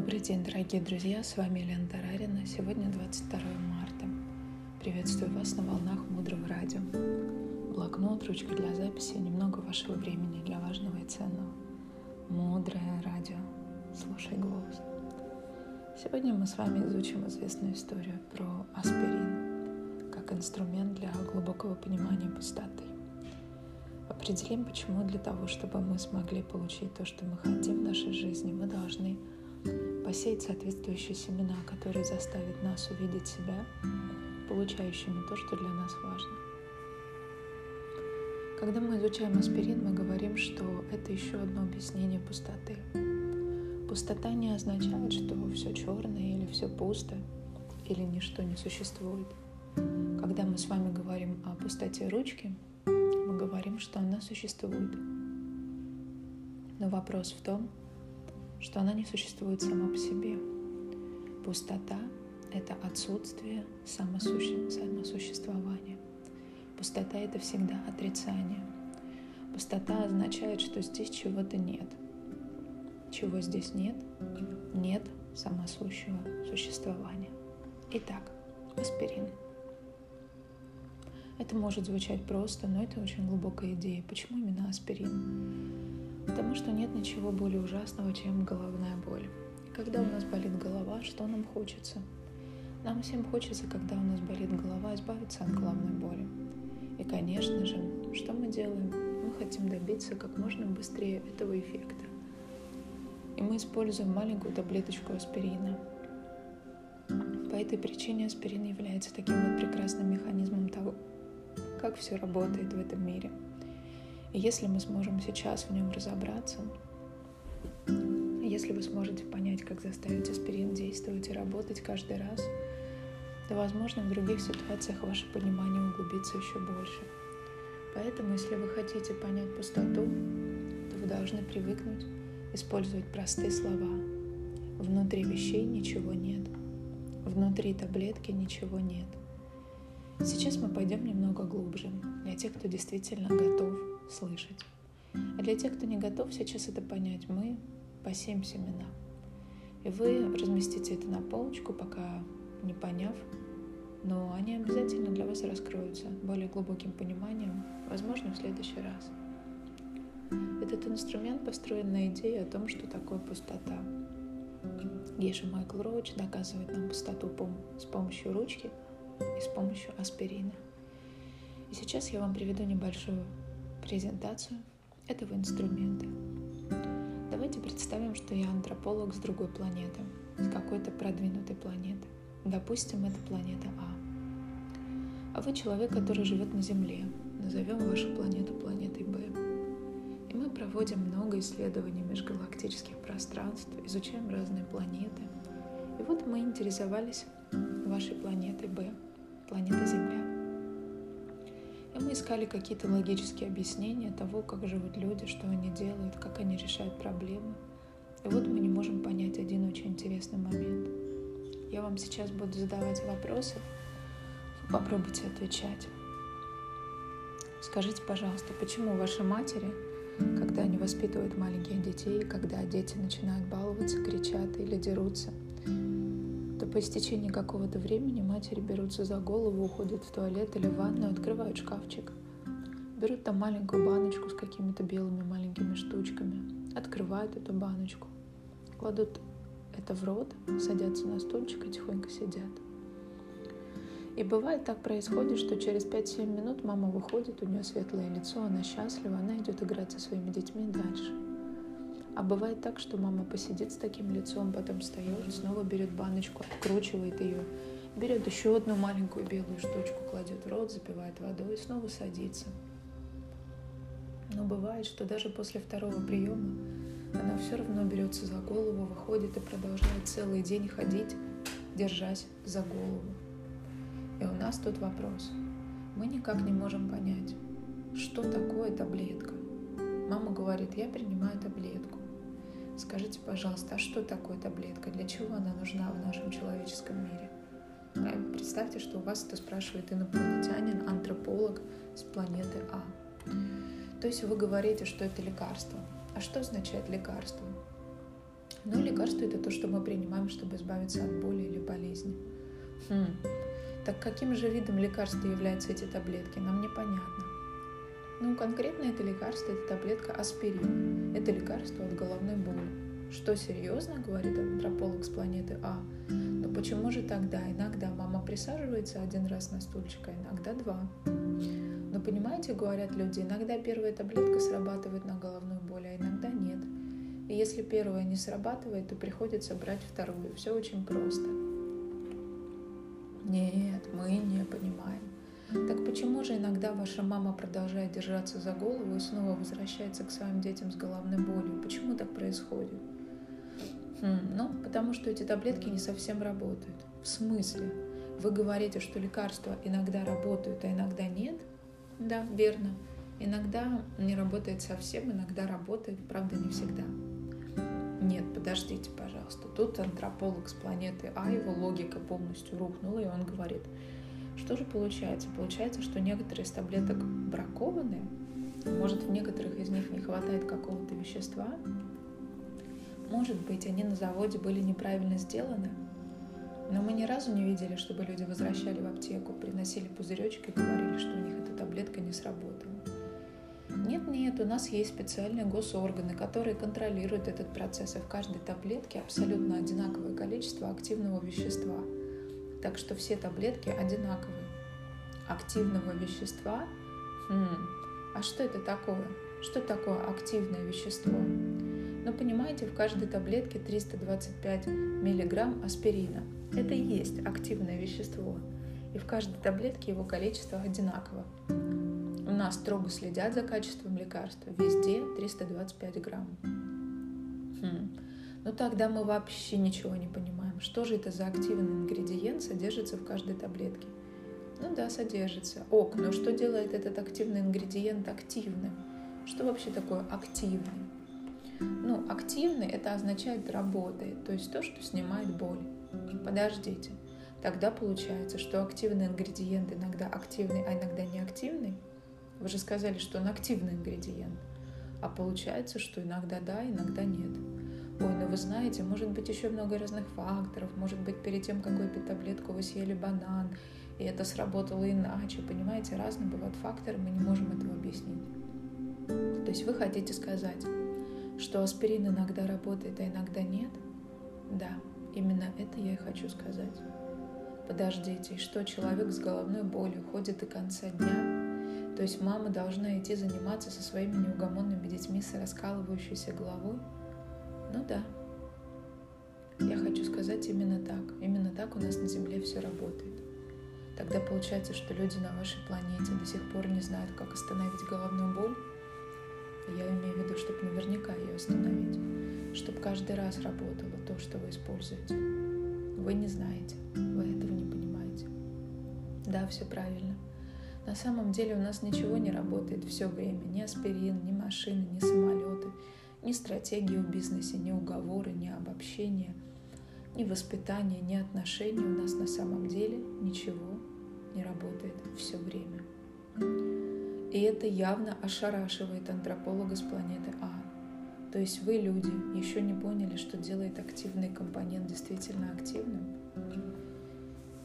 Добрый день, дорогие друзья, с вами Елена Тарарина. Сегодня 22 марта. Приветствую вас на волнах Мудрого Радио. Блокнот, ручка для записи, немного вашего времени для важного и ценного. Мудрое радио. Слушай голос. Сегодня мы с вами изучим известную историю про аспирин как инструмент для глубокого понимания пустоты. Определим, почему для того, чтобы мы смогли получить то, что мы хотим в нашей жизни, мы должны посеять соответствующие семена, которые заставят нас увидеть себя получающими то, что для нас важно. Когда мы изучаем аспирин, мы говорим, что это еще одно объяснение пустоты. Пустота не означает, что все черное или все пусто, или ничто не существует. Когда мы с вами говорим о пустоте ручки, мы говорим, что она существует. Но вопрос в том, что она не существует сама по себе. Пустота — это отсутствие самосуще... самосуществования. Пустота — это всегда отрицание. Пустота означает, что здесь чего-то нет. Чего здесь нет? Нет самосущего существования. Итак, аспирин. Это может звучать просто, но это очень глубокая идея. Почему именно аспирин? Потому что нет ничего более ужасного, чем головная боль. Когда у нас болит голова, что нам хочется? Нам всем хочется, когда у нас болит голова, избавиться от головной боли. И, конечно же, что мы делаем? Мы хотим добиться как можно быстрее этого эффекта. И мы используем маленькую таблеточку аспирина. По этой причине аспирин является таким вот прекрасным механизмом того, как все работает в этом мире – и если мы сможем сейчас в нем разобраться, если вы сможете понять, как заставить аспирин действовать и работать каждый раз, то, возможно, в других ситуациях ваше понимание углубится еще больше. Поэтому, если вы хотите понять пустоту, то вы должны привыкнуть использовать простые слова. Внутри вещей ничего нет. Внутри таблетки ничего нет. Сейчас мы пойдем немного глубже, для тех, кто действительно готов слышать. А для тех, кто не готов сейчас это понять, мы посеем семена. И вы разместите это на полочку, пока не поняв, но они обязательно для вас раскроются более глубоким пониманием, возможно, в следующий раз. Этот инструмент построен на идее о том, что такое пустота. Геша Майкл Роуч доказывает нам пустоту с помощью ручки и с помощью аспирина. И сейчас я вам приведу небольшую презентацию этого инструмента. Давайте представим, что я антрополог с другой планеты, с какой-то продвинутой планеты. Допустим, это планета А. А вы человек, который живет на Земле. Назовем вашу планету планетой Б. И мы проводим много исследований межгалактических пространств, изучаем разные планеты. И вот мы интересовались вашей планетой Б, планетой Земля. И мы искали какие-то логические объяснения того, как живут люди, что они делают, как они решают проблемы. И вот мы не можем понять один очень интересный момент. Я вам сейчас буду задавать вопросы, попробуйте отвечать. Скажите, пожалуйста, почему ваши матери, когда они воспитывают маленьких детей, когда дети начинают баловаться, кричат или дерутся, то по истечении какого-то времени матери берутся за голову, уходят в туалет или в ванную, открывают шкафчик. Берут там маленькую баночку с какими-то белыми маленькими штучками, открывают эту баночку, кладут это в рот, садятся на стульчик и тихонько сидят. И бывает так происходит, что через 5-7 минут мама выходит, у нее светлое лицо, она счастлива, она идет играть со своими детьми дальше. А бывает так, что мама посидит с таким лицом, потом встает, снова берет баночку, откручивает ее, берет еще одну маленькую белую штучку, кладет в рот, запивает водой и снова садится. Но бывает, что даже после второго приема она все равно берется за голову, выходит и продолжает целый день ходить, держась за голову. И у нас тут вопрос. Мы никак не можем понять, что такое таблетка. Мама говорит, я принимаю таблетку. Скажите, пожалуйста, а что такое таблетка? Для чего она нужна в нашем человеческом мире? А представьте, что у вас это спрашивает инопланетянин, антрополог с планеты А. То есть вы говорите, что это лекарство. А что означает лекарство? Ну, лекарство это то, что мы принимаем, чтобы избавиться от боли или болезни. Хм. Так каким же видом лекарства являются эти таблетки, нам непонятно. Ну, конкретно это лекарство, это таблетка аспирин. Это лекарство от головной боли. Что серьезно, говорит антрополог с планеты А, но почему же тогда иногда мама присаживается один раз на стульчик, а иногда два? Но понимаете, говорят люди, иногда первая таблетка срабатывает на головную боль, а иногда нет. И если первая не срабатывает, то приходится брать вторую. Все очень просто. Нет, мы не понимаем. Так почему же иногда ваша мама продолжает держаться за голову и снова возвращается к своим детям с головной болью? Почему так происходит? Хм, ну, потому что эти таблетки не совсем работают. В смысле? Вы говорите, что лекарства иногда работают, а иногда нет? Да, верно. Иногда не работает совсем, иногда работает, правда, не всегда. Нет, подождите, пожалуйста. Тут антрополог с планеты А, его логика полностью рухнула, и он говорит – что же получается? Получается, что некоторые из таблеток бракованные, может, в некоторых из них не хватает какого-то вещества, может быть, они на заводе были неправильно сделаны, но мы ни разу не видели, чтобы люди возвращали в аптеку, приносили пузыречек и говорили, что у них эта таблетка не сработала. Нет, нет, у нас есть специальные госорганы, которые контролируют этот процесс, и в каждой таблетке абсолютно одинаковое количество активного вещества – так что все таблетки одинаковые. Активного вещества? Хм, а что это такое? Что такое активное вещество? Ну, понимаете, в каждой таблетке 325 миллиграмм аспирина. Это и есть активное вещество. И в каждой таблетке его количество одинаково. У нас строго следят за качеством лекарства. Везде 325 грамм. Хм. Ну тогда мы вообще ничего не понимаем. Что же это за активный ингредиент содержится в каждой таблетке? Ну да, содержится. Ок, но что делает этот активный ингредиент активным? Что вообще такое активный? Ну, активный это означает работает, то есть то, что снимает боль. Подождите, тогда получается, что активный ингредиент иногда активный, а иногда неактивный? Вы же сказали, что он активный ингредиент. А получается, что иногда да, иногда нет. Ой, ну вы знаете, может быть еще много разных факторов. Может быть, перед тем, как выпить таблетку, вы съели банан, и это сработало иначе. Понимаете, разные бывают факторы, мы не можем этого объяснить. То есть вы хотите сказать, что аспирин иногда работает, а иногда нет? Да, именно это я и хочу сказать. Подождите, что человек с головной болью ходит до конца дня? То есть мама должна идти заниматься со своими неугомонными детьми с раскалывающейся головой? Ну да. Я хочу сказать именно так. Именно так у нас на Земле все работает. Тогда получается, что люди на вашей планете до сих пор не знают, как остановить головную боль. Я имею в виду, чтобы наверняка ее остановить. Чтобы каждый раз работало то, что вы используете. Вы не знаете. Вы этого не понимаете. Да, все правильно. На самом деле у нас ничего не работает все время. Ни аспирин, ни машины, ни самолеты – ни стратегии в бизнесе, ни уговоры, ни обобщения, ни воспитание, ни отношения у нас на самом деле ничего не работает все время. И это явно ошарашивает антрополога с планеты А. То есть вы, люди, еще не поняли, что делает активный компонент действительно активным?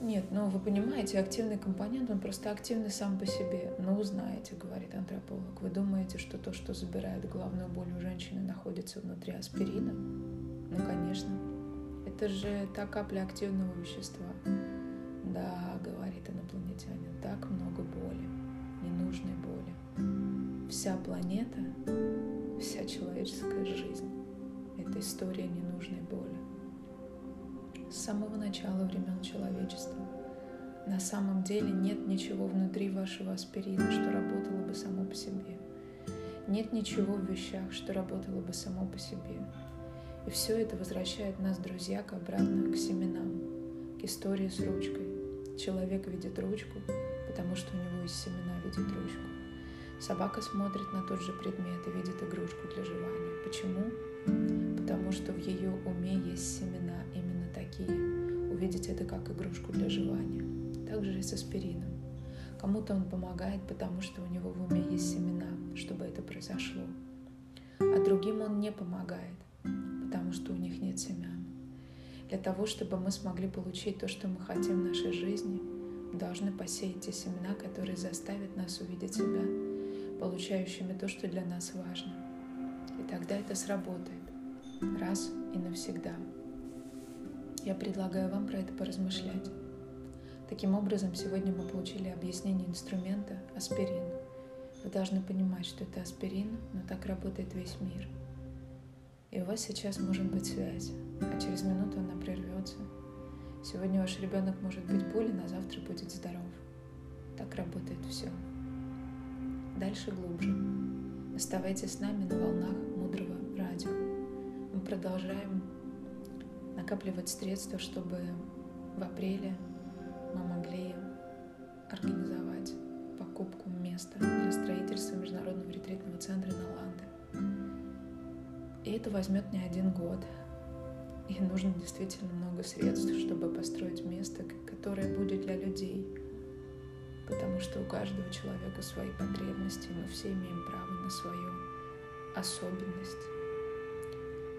Нет, ну вы понимаете, активный компонент, он просто активный сам по себе. Ну, узнаете, говорит антрополог. Вы думаете, что то, что забирает головную боль у женщины, находится внутри аспирина? Ну, конечно. Это же та капля активного вещества. Да, говорит инопланетянин, так много боли, ненужной боли. Вся планета, вся человеческая жизнь — это история ненужной боли с самого начала времен человечества. На самом деле нет ничего внутри вашего аспирина, что работало бы само по себе. Нет ничего в вещах, что работало бы само по себе. И все это возвращает нас, друзья, к обратно к семенам, к истории с ручкой. Человек видит ручку, потому что у него из семена видит ручку. Собака смотрит на тот же предмет и видит игрушку для жевания. Почему? Потому что в ее уме есть семена такие. Увидеть это как игрушку для жевания. Также и с аспирином. Кому-то он помогает, потому что у него в уме есть семена, чтобы это произошло. А другим он не помогает, потому что у них нет семян. Для того, чтобы мы смогли получить то, что мы хотим в нашей жизни, должны посеять те семена, которые заставят нас увидеть себя получающими то, что для нас важно. И тогда это сработает раз и навсегда. Я предлагаю вам про это поразмышлять. Таким образом, сегодня мы получили объяснение инструмента аспирин. Вы должны понимать, что это аспирин, но так работает весь мир. И у вас сейчас может быть связь, а через минуту она прервется. Сегодня ваш ребенок может быть болен, а завтра будет здоров. Так работает все. Дальше глубже. Оставайтесь с нами на волнах мудрого радио. Мы продолжаем накапливать средства, чтобы в апреле мы могли организовать покупку места для строительства Международного ретритного центра на Ланде. И это возьмет не один год. И нужно действительно много средств, чтобы построить место, которое будет для людей – потому что у каждого человека свои потребности, мы все имеем право на свою особенность.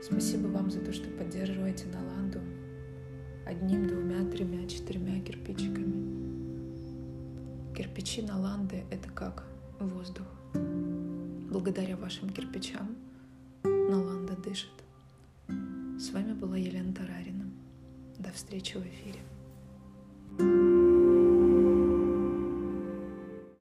Спасибо вам за то, что поддерживаете Наланду одним, двумя, тремя, четырьмя кирпичиками. Кирпичи Наланды — это как воздух. Благодаря вашим кирпичам Наланда дышит. С вами была Елена Тарарина. До встречи в эфире.